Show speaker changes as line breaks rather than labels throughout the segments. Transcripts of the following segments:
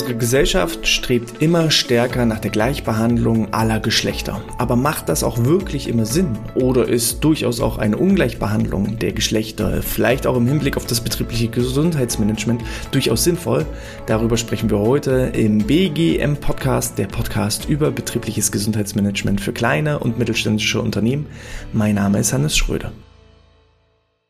Unsere Gesellschaft strebt immer stärker nach der Gleichbehandlung aller Geschlechter. Aber macht das auch wirklich immer Sinn? Oder ist durchaus auch eine Ungleichbehandlung der Geschlechter, vielleicht auch im Hinblick auf das betriebliche Gesundheitsmanagement, durchaus sinnvoll? Darüber sprechen wir heute im BGM Podcast, der Podcast über betriebliches Gesundheitsmanagement für kleine und mittelständische Unternehmen. Mein Name ist Hannes Schröder.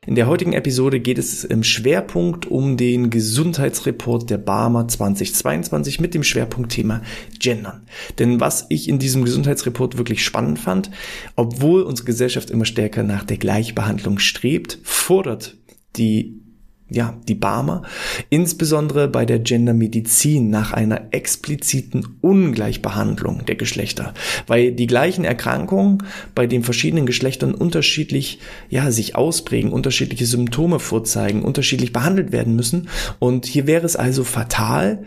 In der heutigen Episode geht es im Schwerpunkt um den Gesundheitsreport der Barmer 2022 mit dem Schwerpunktthema Gendern. Denn was ich in diesem Gesundheitsreport wirklich spannend fand, obwohl unsere Gesellschaft immer stärker nach der Gleichbehandlung strebt, fordert die ja, die Barmer, insbesondere bei der Gendermedizin nach einer expliziten Ungleichbehandlung der Geschlechter, weil die gleichen Erkrankungen bei den verschiedenen Geschlechtern unterschiedlich, ja, sich ausprägen, unterschiedliche Symptome vorzeigen, unterschiedlich behandelt werden müssen. Und hier wäre es also fatal,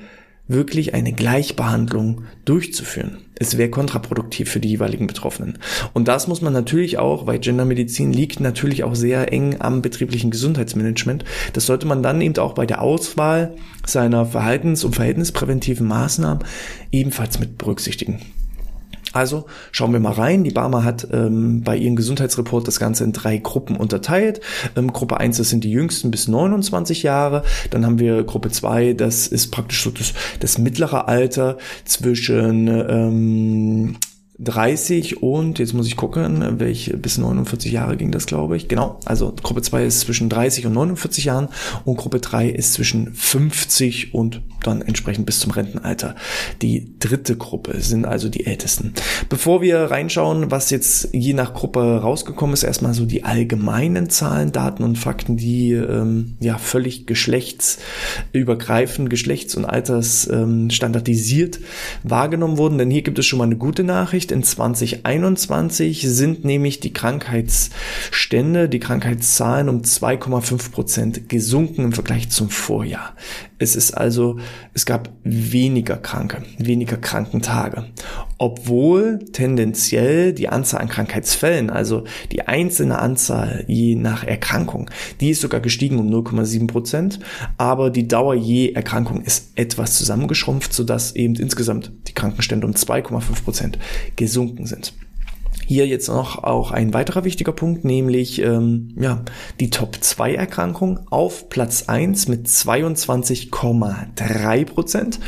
wirklich eine Gleichbehandlung durchzuführen. Es wäre kontraproduktiv für die jeweiligen Betroffenen. Und das muss man natürlich auch, weil Gendermedizin liegt natürlich auch sehr eng am betrieblichen Gesundheitsmanagement. Das sollte man dann eben auch bei der Auswahl seiner Verhaltens- und verhältnispräventiven Maßnahmen ebenfalls mit berücksichtigen. Also schauen wir mal rein. Die Barmer hat ähm, bei ihrem Gesundheitsreport das Ganze in drei Gruppen unterteilt. Ähm, Gruppe 1, das sind die jüngsten bis 29 Jahre. Dann haben wir Gruppe 2, das ist praktisch so das, das mittlere Alter zwischen ähm, 30 und jetzt muss ich gucken, welche bis 49 Jahre ging das, glaube ich. Genau, also Gruppe 2 ist zwischen 30 und 49 Jahren und Gruppe 3 ist zwischen 50 und dann entsprechend bis zum Rentenalter. Die dritte Gruppe sind also die Ältesten. Bevor wir reinschauen, was jetzt je nach Gruppe rausgekommen ist, erstmal so die allgemeinen Zahlen, Daten und Fakten, die ähm, ja völlig geschlechtsübergreifend, geschlechts- und alters ähm, wahrgenommen wurden. Denn hier gibt es schon mal eine gute Nachricht. Nachricht. In 2021 sind nämlich die Krankheitsstände, die Krankheitszahlen um 2,5 Prozent gesunken im Vergleich zum Vorjahr. Es ist also, es gab weniger Kranke, weniger Krankentage. Obwohl tendenziell die Anzahl an Krankheitsfällen, also die einzelne Anzahl je nach Erkrankung, die ist sogar gestiegen um 0,7 Prozent, aber die Dauer je Erkrankung ist etwas zusammengeschrumpft, sodass eben insgesamt die Krankenstände um 2,5 Prozent gesunken sind. Hier jetzt noch auch ein weiterer wichtiger Punkt, nämlich ähm, ja, die Top-2-Erkrankung auf Platz 1 mit 22,3 Prozent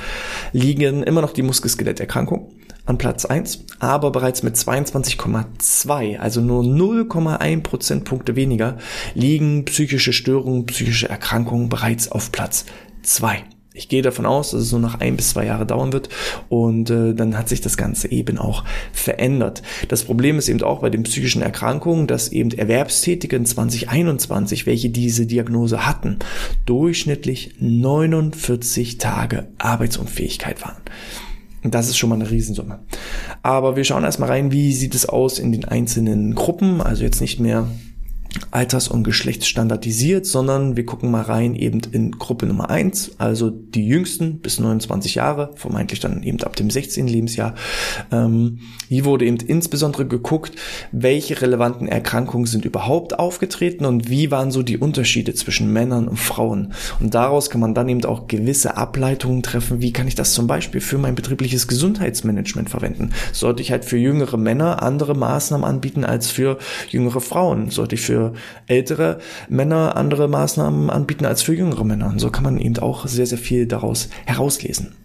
liegen immer noch die Muskelskeleterkrankung an Platz 1, aber bereits mit 22,2, also nur 0,1 Prozentpunkte weniger, liegen psychische Störungen, psychische Erkrankungen bereits auf Platz 2 ich gehe davon aus, dass es so nach ein bis zwei Jahre dauern wird und äh, dann hat sich das Ganze eben auch verändert. Das Problem ist eben auch bei den psychischen Erkrankungen, dass eben Erwerbstätige in 2021, welche diese Diagnose hatten, durchschnittlich 49 Tage Arbeitsunfähigkeit waren. Das ist schon mal eine Riesensumme. Aber wir schauen erstmal rein, wie sieht es aus in den einzelnen Gruppen, also jetzt nicht mehr alters- und geschlechtsstandardisiert, sondern wir gucken mal rein eben in Gruppe Nummer eins, also die jüngsten bis 29 Jahre, vermeintlich dann eben ab dem 16. Lebensjahr. Ähm, hier wurde eben insbesondere geguckt, welche relevanten Erkrankungen sind überhaupt aufgetreten und wie waren so die Unterschiede zwischen Männern und Frauen. Und daraus kann man dann eben auch gewisse Ableitungen treffen, wie kann ich das zum Beispiel für mein betriebliches Gesundheitsmanagement verwenden. Sollte ich halt für jüngere Männer andere Maßnahmen anbieten als für jüngere Frauen? Sollte ich für ältere Männer andere Maßnahmen anbieten als für jüngere Männer. Und so kann man eben auch sehr, sehr viel daraus herauslesen.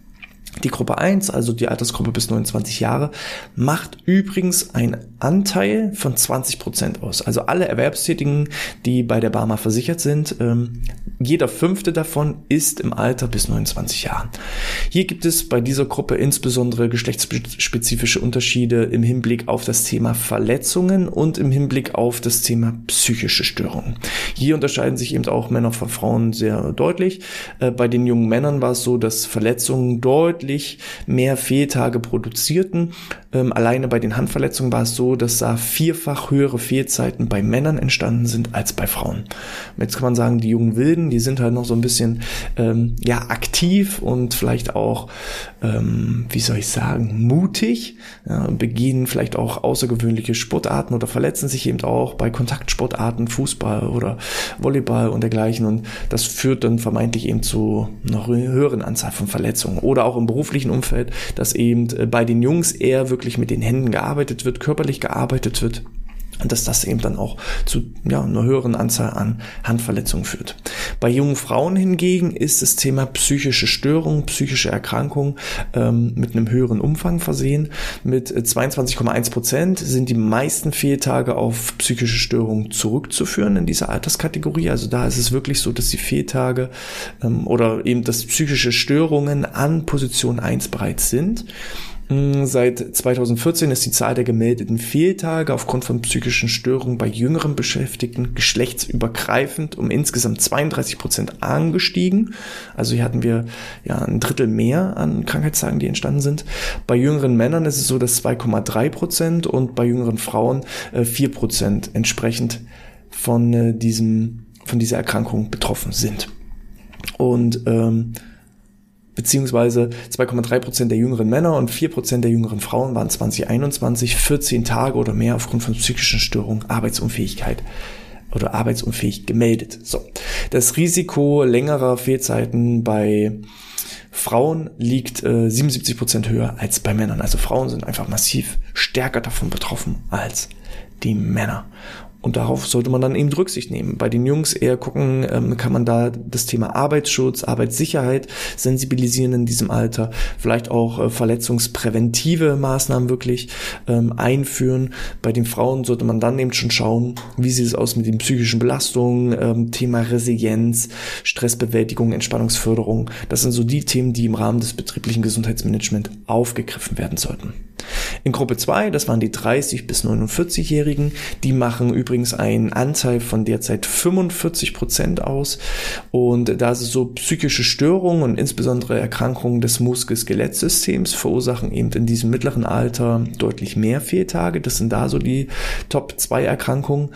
Die Gruppe 1, also die Altersgruppe bis 29 Jahre, macht übrigens einen Anteil von 20 Prozent aus. Also alle Erwerbstätigen, die bei der Barmer versichert sind, ähm, jeder fünfte davon ist im Alter bis 29 Jahren. Hier gibt es bei dieser Gruppe insbesondere geschlechtsspezifische Unterschiede im Hinblick auf das Thema Verletzungen und im Hinblick auf das Thema psychische Störungen. Hier unterscheiden sich eben auch Männer von Frauen sehr deutlich. Äh, bei den jungen Männern war es so, dass Verletzungen deutlich mehr Fehltage produzierten Ähm, alleine bei den Handverletzungen war es so, dass da vierfach höhere Fehlzeiten bei Männern entstanden sind als bei Frauen. Jetzt kann man sagen, die jungen Wilden, die sind halt noch so ein bisschen ähm, ja aktiv und vielleicht auch, ähm, wie soll ich sagen, mutig, ja, begehen vielleicht auch außergewöhnliche Sportarten oder verletzen sich eben auch bei Kontaktsportarten, Fußball oder Volleyball und dergleichen. Und das führt dann vermeintlich eben zu einer höheren Anzahl von Verletzungen. Oder auch im beruflichen Umfeld, dass eben äh, bei den Jungs eher wirklich mit den Händen gearbeitet wird, körperlich gearbeitet wird dass das eben dann auch zu ja, einer höheren Anzahl an Handverletzungen führt. Bei jungen Frauen hingegen ist das Thema psychische Störung, psychische Erkrankung ähm, mit einem höheren Umfang versehen. Mit 22,1 Prozent sind die meisten Fehltage auf psychische Störungen zurückzuführen in dieser Alterskategorie. Also da ist es wirklich so, dass die Fehltage ähm, oder eben dass psychische Störungen an Position 1 bereits sind. Seit 2014 ist die Zahl der gemeldeten Fehltage aufgrund von psychischen Störungen bei jüngeren Beschäftigten geschlechtsübergreifend um insgesamt 32 Prozent angestiegen. Also hier hatten wir ja ein Drittel mehr an Krankheitstagen, die entstanden sind. Bei jüngeren Männern ist es so, dass 2,3 Prozent und bei jüngeren Frauen äh, 4 Prozent entsprechend von äh, diesem von dieser Erkrankung betroffen sind. Und ähm, beziehungsweise 2,3 Prozent der jüngeren Männer und 4 Prozent der jüngeren Frauen waren 2021 14 Tage oder mehr aufgrund von psychischen Störungen, Arbeitsunfähigkeit oder arbeitsunfähig gemeldet. So. Das Risiko längerer Fehlzeiten bei Frauen liegt äh, 77 Prozent höher als bei Männern. Also Frauen sind einfach massiv stärker davon betroffen als die Männer. Und darauf sollte man dann eben Rücksicht nehmen. Bei den Jungs eher gucken, ähm, kann man da das Thema Arbeitsschutz, Arbeitssicherheit sensibilisieren in diesem Alter, vielleicht auch äh, verletzungspräventive Maßnahmen wirklich ähm, einführen. Bei den Frauen sollte man dann eben schon schauen, wie sieht es aus mit den psychischen Belastungen, ähm, Thema Resilienz, Stressbewältigung, Entspannungsförderung. Das sind so die Themen, die im Rahmen des betrieblichen Gesundheitsmanagements aufgegriffen werden sollten. In Gruppe 2, das waren die 30 bis 49-Jährigen, die machen übrigens einen Anteil von derzeit 45 Prozent aus. Und da so, psychische Störungen und insbesondere Erkrankungen des Muskel-Skelettsystems verursachen eben in diesem mittleren Alter deutlich mehr Fehltage. Das sind da so die Top 2 Erkrankungen.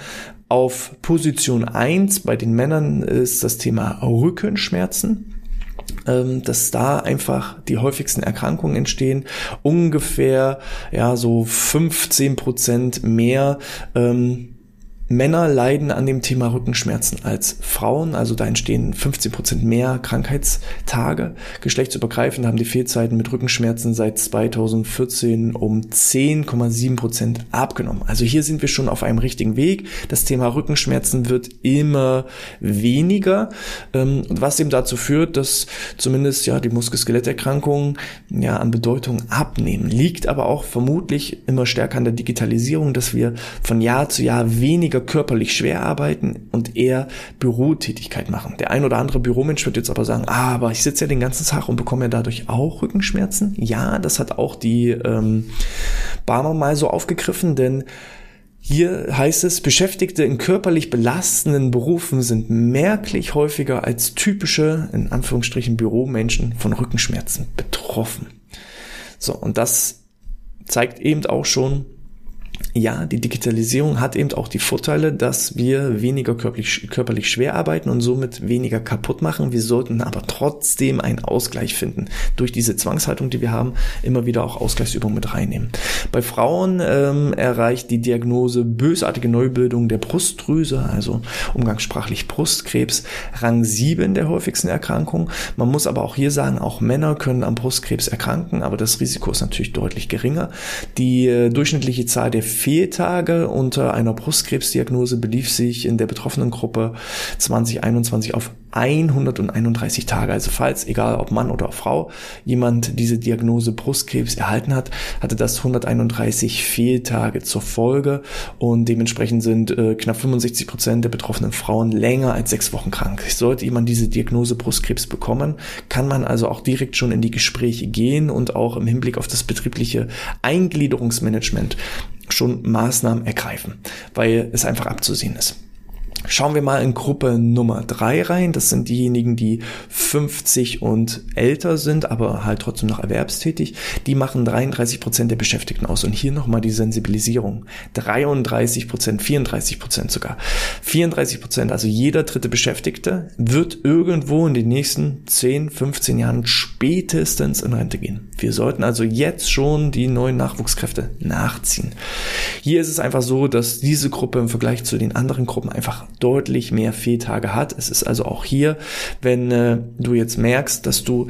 Auf Position 1 bei den Männern ist das Thema Rückenschmerzen ähm, dass da einfach die häufigsten Erkrankungen entstehen. Ungefähr ja so 15 Prozent mehr ähm, Männer leiden an dem Thema Rückenschmerzen als Frauen, also da entstehen 15 Prozent mehr Krankheitstage. Geschlechtsübergreifend haben die Fehlzeiten mit Rückenschmerzen seit 2014 um 10,7 Prozent abgenommen. Also hier sind wir schon auf einem richtigen Weg. Das Thema Rückenschmerzen wird immer weniger, ähm, was eben dazu führt, dass zumindest ja die Muskel-Skeletterkrankungen ja an Bedeutung abnehmen. Liegt aber auch vermutlich immer stärker an der Digitalisierung, dass wir von Jahr zu Jahr weniger weniger körperlich schwer arbeiten und eher Bürotätigkeit machen. Der ein oder andere Büromensch wird jetzt aber sagen, ah, aber ich sitze ja den ganzen Tag und bekomme ja dadurch auch Rückenschmerzen. Ja, das hat auch die ähm, Barmer mal so aufgegriffen, denn hier heißt es, Beschäftigte in körperlich belastenden Berufen sind merklich häufiger als typische, in Anführungsstrichen, Büromenschen von Rückenschmerzen betroffen. So, und das zeigt eben auch schon, ja, die Digitalisierung hat eben auch die Vorteile, dass wir weniger körperlich, körperlich schwer arbeiten und somit weniger kaputt machen. Wir sollten aber trotzdem einen Ausgleich finden. Durch diese Zwangshaltung, die wir haben, immer wieder auch Ausgleichsübungen mit reinnehmen. Bei Frauen ähm, erreicht die Diagnose bösartige Neubildung der Brustdrüse, also umgangssprachlich Brustkrebs, Rang 7 der häufigsten Erkrankungen. Man muss aber auch hier sagen, auch Männer können am Brustkrebs erkranken, aber das Risiko ist natürlich deutlich geringer. Die äh, durchschnittliche Zahl der Fehltage unter einer Brustkrebsdiagnose belief sich in der betroffenen Gruppe 2021 auf 131 Tage. Also falls, egal ob Mann oder Frau, jemand diese Diagnose Brustkrebs erhalten hat, hatte das 131 Fehltage zur Folge und dementsprechend sind äh, knapp 65 Prozent der betroffenen Frauen länger als sechs Wochen krank. Sollte jemand diese Diagnose Brustkrebs bekommen, kann man also auch direkt schon in die Gespräche gehen und auch im Hinblick auf das betriebliche Eingliederungsmanagement schon Maßnahmen ergreifen, weil es einfach abzusehen ist. Schauen wir mal in Gruppe Nummer drei rein. Das sind diejenigen, die 50 und älter sind, aber halt trotzdem noch erwerbstätig. Die machen 33 Prozent der Beschäftigten aus. Und hier nochmal die Sensibilisierung. 33 Prozent, 34 Prozent sogar. 34 Prozent, also jeder dritte Beschäftigte wird irgendwo in den nächsten 10, 15 Jahren spätestens in Rente gehen. Wir sollten also jetzt schon die neuen Nachwuchskräfte nachziehen. Hier ist es einfach so, dass diese Gruppe im Vergleich zu den anderen Gruppen einfach deutlich mehr Fehltage hat. Es ist also auch hier, wenn äh, du jetzt merkst, dass du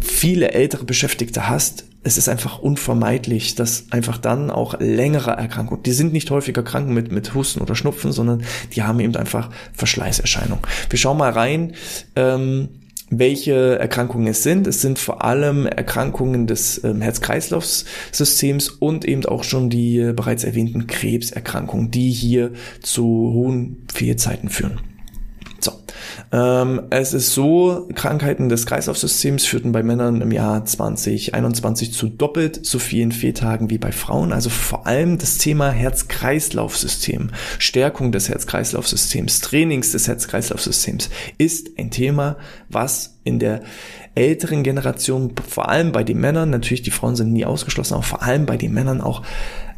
viele ältere Beschäftigte hast, es ist einfach unvermeidlich, dass einfach dann auch längere Erkrankungen, die sind nicht häufiger krank mit, mit Husten oder Schnupfen, sondern die haben eben einfach Verschleißerscheinungen. Wir schauen mal rein. Ähm, welche Erkrankungen es sind. Es sind vor allem Erkrankungen des ähm, Herz-Kreislauf-Systems und eben auch schon die äh, bereits erwähnten Krebserkrankungen, die hier zu hohen Fehlzeiten führen. Ähm, es ist so, Krankheiten des Kreislaufsystems führten bei Männern im Jahr 2021 zu doppelt so vielen Fehltagen wie bei Frauen. Also vor allem das Thema Herz-Kreislauf-System, Stärkung des Herz-Kreislauf-Systems, Trainings des Herz-Kreislauf-Systems ist ein Thema, was in der älteren Generation, vor allem bei den Männern, natürlich die Frauen sind nie ausgeschlossen, aber vor allem bei den Männern auch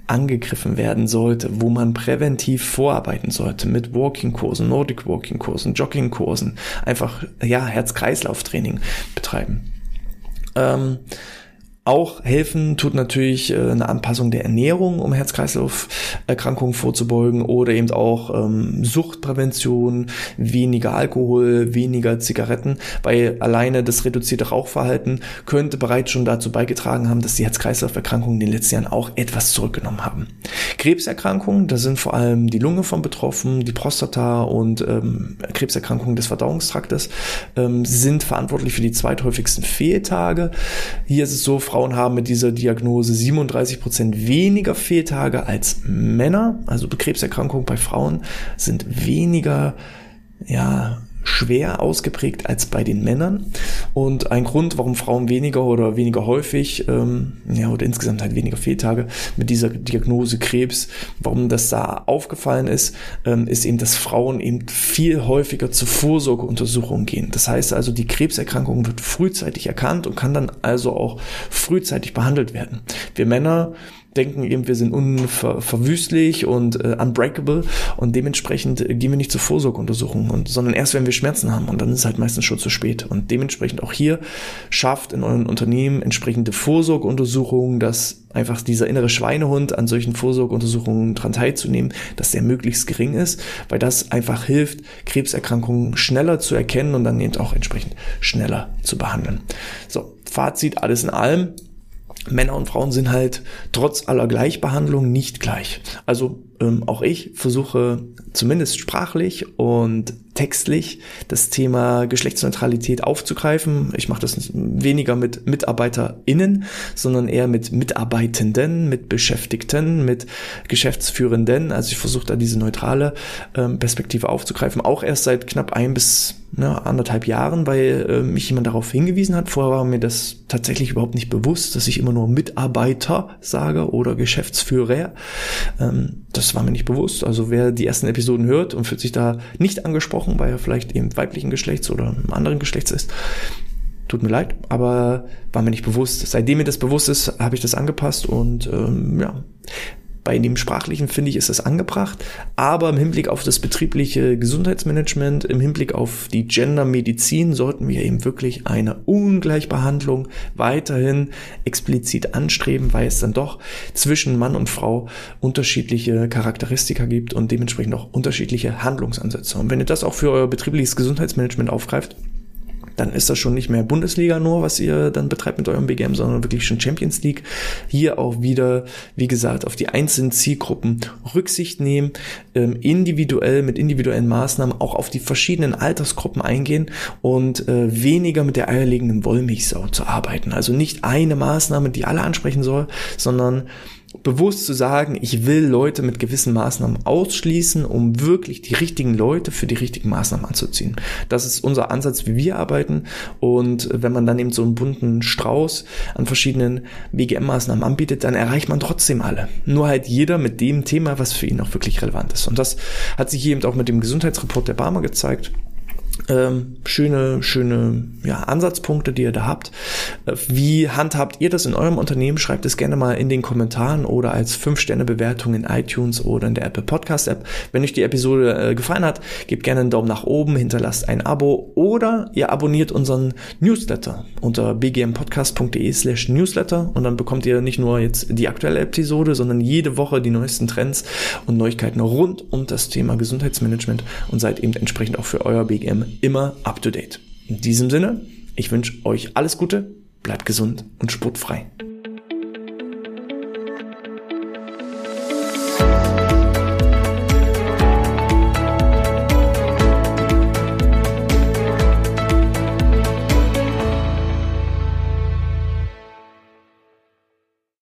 angegriffen werden sollte, wo man präventiv vorarbeiten sollte mit Walking-Kursen, Nordic Walking-Kursen, Jogging-Kursen, einfach ja Herz-Kreislauf-Training betreiben. Ähm, auch helfen tut natürlich äh, eine Anpassung der Ernährung, um Herz-Kreislauf-Erkrankungen vorzubeugen oder eben auch ähm, Suchtprävention, weniger Alkohol, weniger Zigaretten, weil alleine das reduzierte Rauchverhalten könnte bereits schon dazu beigetragen haben, dass die Herz-Kreislauf-Erkrankungen in den letzten Jahren auch etwas zurückgenommen haben. Krebserkrankungen, da sind vor allem die Lunge von betroffen, die Prostata und ähm, Krebserkrankungen des Verdauungstraktes ähm, sind verantwortlich für die zweithäufigsten Fehltage. Hier ist es so, Frauen haben mit dieser Diagnose 37 Prozent weniger Fehltage als Männer. Also Krebserkrankungen bei Frauen sind weniger, ja, schwer ausgeprägt als bei den Männern. Und ein Grund, warum Frauen weniger oder weniger häufig, ähm, ja, oder insgesamt halt weniger Fehltage mit dieser Diagnose Krebs, warum das da aufgefallen ist, ähm, ist eben, dass Frauen eben viel häufiger zur Vorsorgeuntersuchung gehen. Das heißt also, die Krebserkrankung wird frühzeitig erkannt und kann dann also auch frühzeitig behandelt werden. Wir Männer denken eben, wir sind unverwüstlich und äh, unbreakable und dementsprechend äh, gehen wir nicht zur Vorsorgeuntersuchung, und, sondern erst, wenn wir Schmerzen haben und dann ist es halt meistens schon zu spät. Und dementsprechend auch hier schafft in euren Unternehmen entsprechende Vorsorgeuntersuchungen, dass einfach dieser innere Schweinehund an solchen Vorsorgeuntersuchungen dran teilzunehmen, dass der möglichst gering ist, weil das einfach hilft, Krebserkrankungen schneller zu erkennen und dann eben auch entsprechend schneller zu behandeln. So, Fazit, alles in allem, Männer und Frauen sind halt trotz aller Gleichbehandlung nicht gleich. Also ähm, auch ich versuche zumindest sprachlich und textlich das Thema Geschlechtsneutralität aufzugreifen. Ich mache das weniger mit MitarbeiterInnen, sondern eher mit Mitarbeitenden, mit Beschäftigten, mit Geschäftsführenden. Also ich versuche da diese neutrale ähm, Perspektive aufzugreifen. Auch erst seit knapp ein bis ne, anderthalb Jahren, weil äh, mich jemand darauf hingewiesen hat. Vorher war mir das tatsächlich überhaupt nicht bewusst, dass ich immer nur Mitarbeiter sage oder Geschäftsführer. Ähm, das war mir nicht bewusst. Also wer die ersten Episoden hört und fühlt sich da nicht angesprochen, weil er vielleicht eben weiblichen Geschlechts oder einem anderen Geschlechts ist, tut mir leid, aber war mir nicht bewusst. Seitdem mir das bewusst ist, habe ich das angepasst und ähm, ja, bei dem Sprachlichen finde ich, ist es angebracht, aber im Hinblick auf das betriebliche Gesundheitsmanagement, im Hinblick auf die Gendermedizin sollten wir eben wirklich eine Ungleichbehandlung weiterhin explizit anstreben, weil es dann doch zwischen Mann und Frau unterschiedliche Charakteristika gibt und dementsprechend auch unterschiedliche Handlungsansätze. Und wenn ihr das auch für euer betriebliches Gesundheitsmanagement aufgreift, dann ist das schon nicht mehr Bundesliga nur, was ihr dann betreibt mit eurem BGM, sondern wirklich schon Champions League. Hier auch wieder, wie gesagt, auf die einzelnen Zielgruppen Rücksicht nehmen, ähm, individuell mit individuellen Maßnahmen auch auf die verschiedenen Altersgruppen eingehen und äh, weniger mit der eierlegenden Wollmilchsau zu arbeiten. Also nicht eine Maßnahme, die alle ansprechen soll, sondern bewusst zu sagen, ich will Leute mit gewissen Maßnahmen ausschließen, um wirklich die richtigen Leute für die richtigen Maßnahmen anzuziehen. Das ist unser Ansatz, wie wir arbeiten. Und wenn man dann eben so einen bunten Strauß an verschiedenen BGM-Maßnahmen anbietet, dann erreicht man trotzdem alle. Nur halt jeder mit dem Thema, was für ihn auch wirklich relevant ist. Und das hat sich eben auch mit dem Gesundheitsreport der Barmer gezeigt ähm, schöne, schöne ja, Ansatzpunkte, die ihr da habt. Äh, wie handhabt ihr das in eurem Unternehmen? Schreibt es gerne mal in den Kommentaren oder als 5-Sterne-Bewertung in iTunes oder in der Apple Podcast App. Wenn euch die Episode äh, gefallen hat, gebt gerne einen Daumen nach oben, hinterlasst ein Abo oder ihr abonniert unseren Newsletter unter bgmpodcast.de slash newsletter und dann bekommt ihr nicht nur jetzt die aktuelle Episode, sondern jede Woche die neuesten Trends und Neuigkeiten rund um das Thema Gesundheitsmanagement und seid eben entsprechend auch für euer BGM immer up to date. In diesem Sinne, ich wünsche euch alles Gute, bleibt gesund und sportfrei.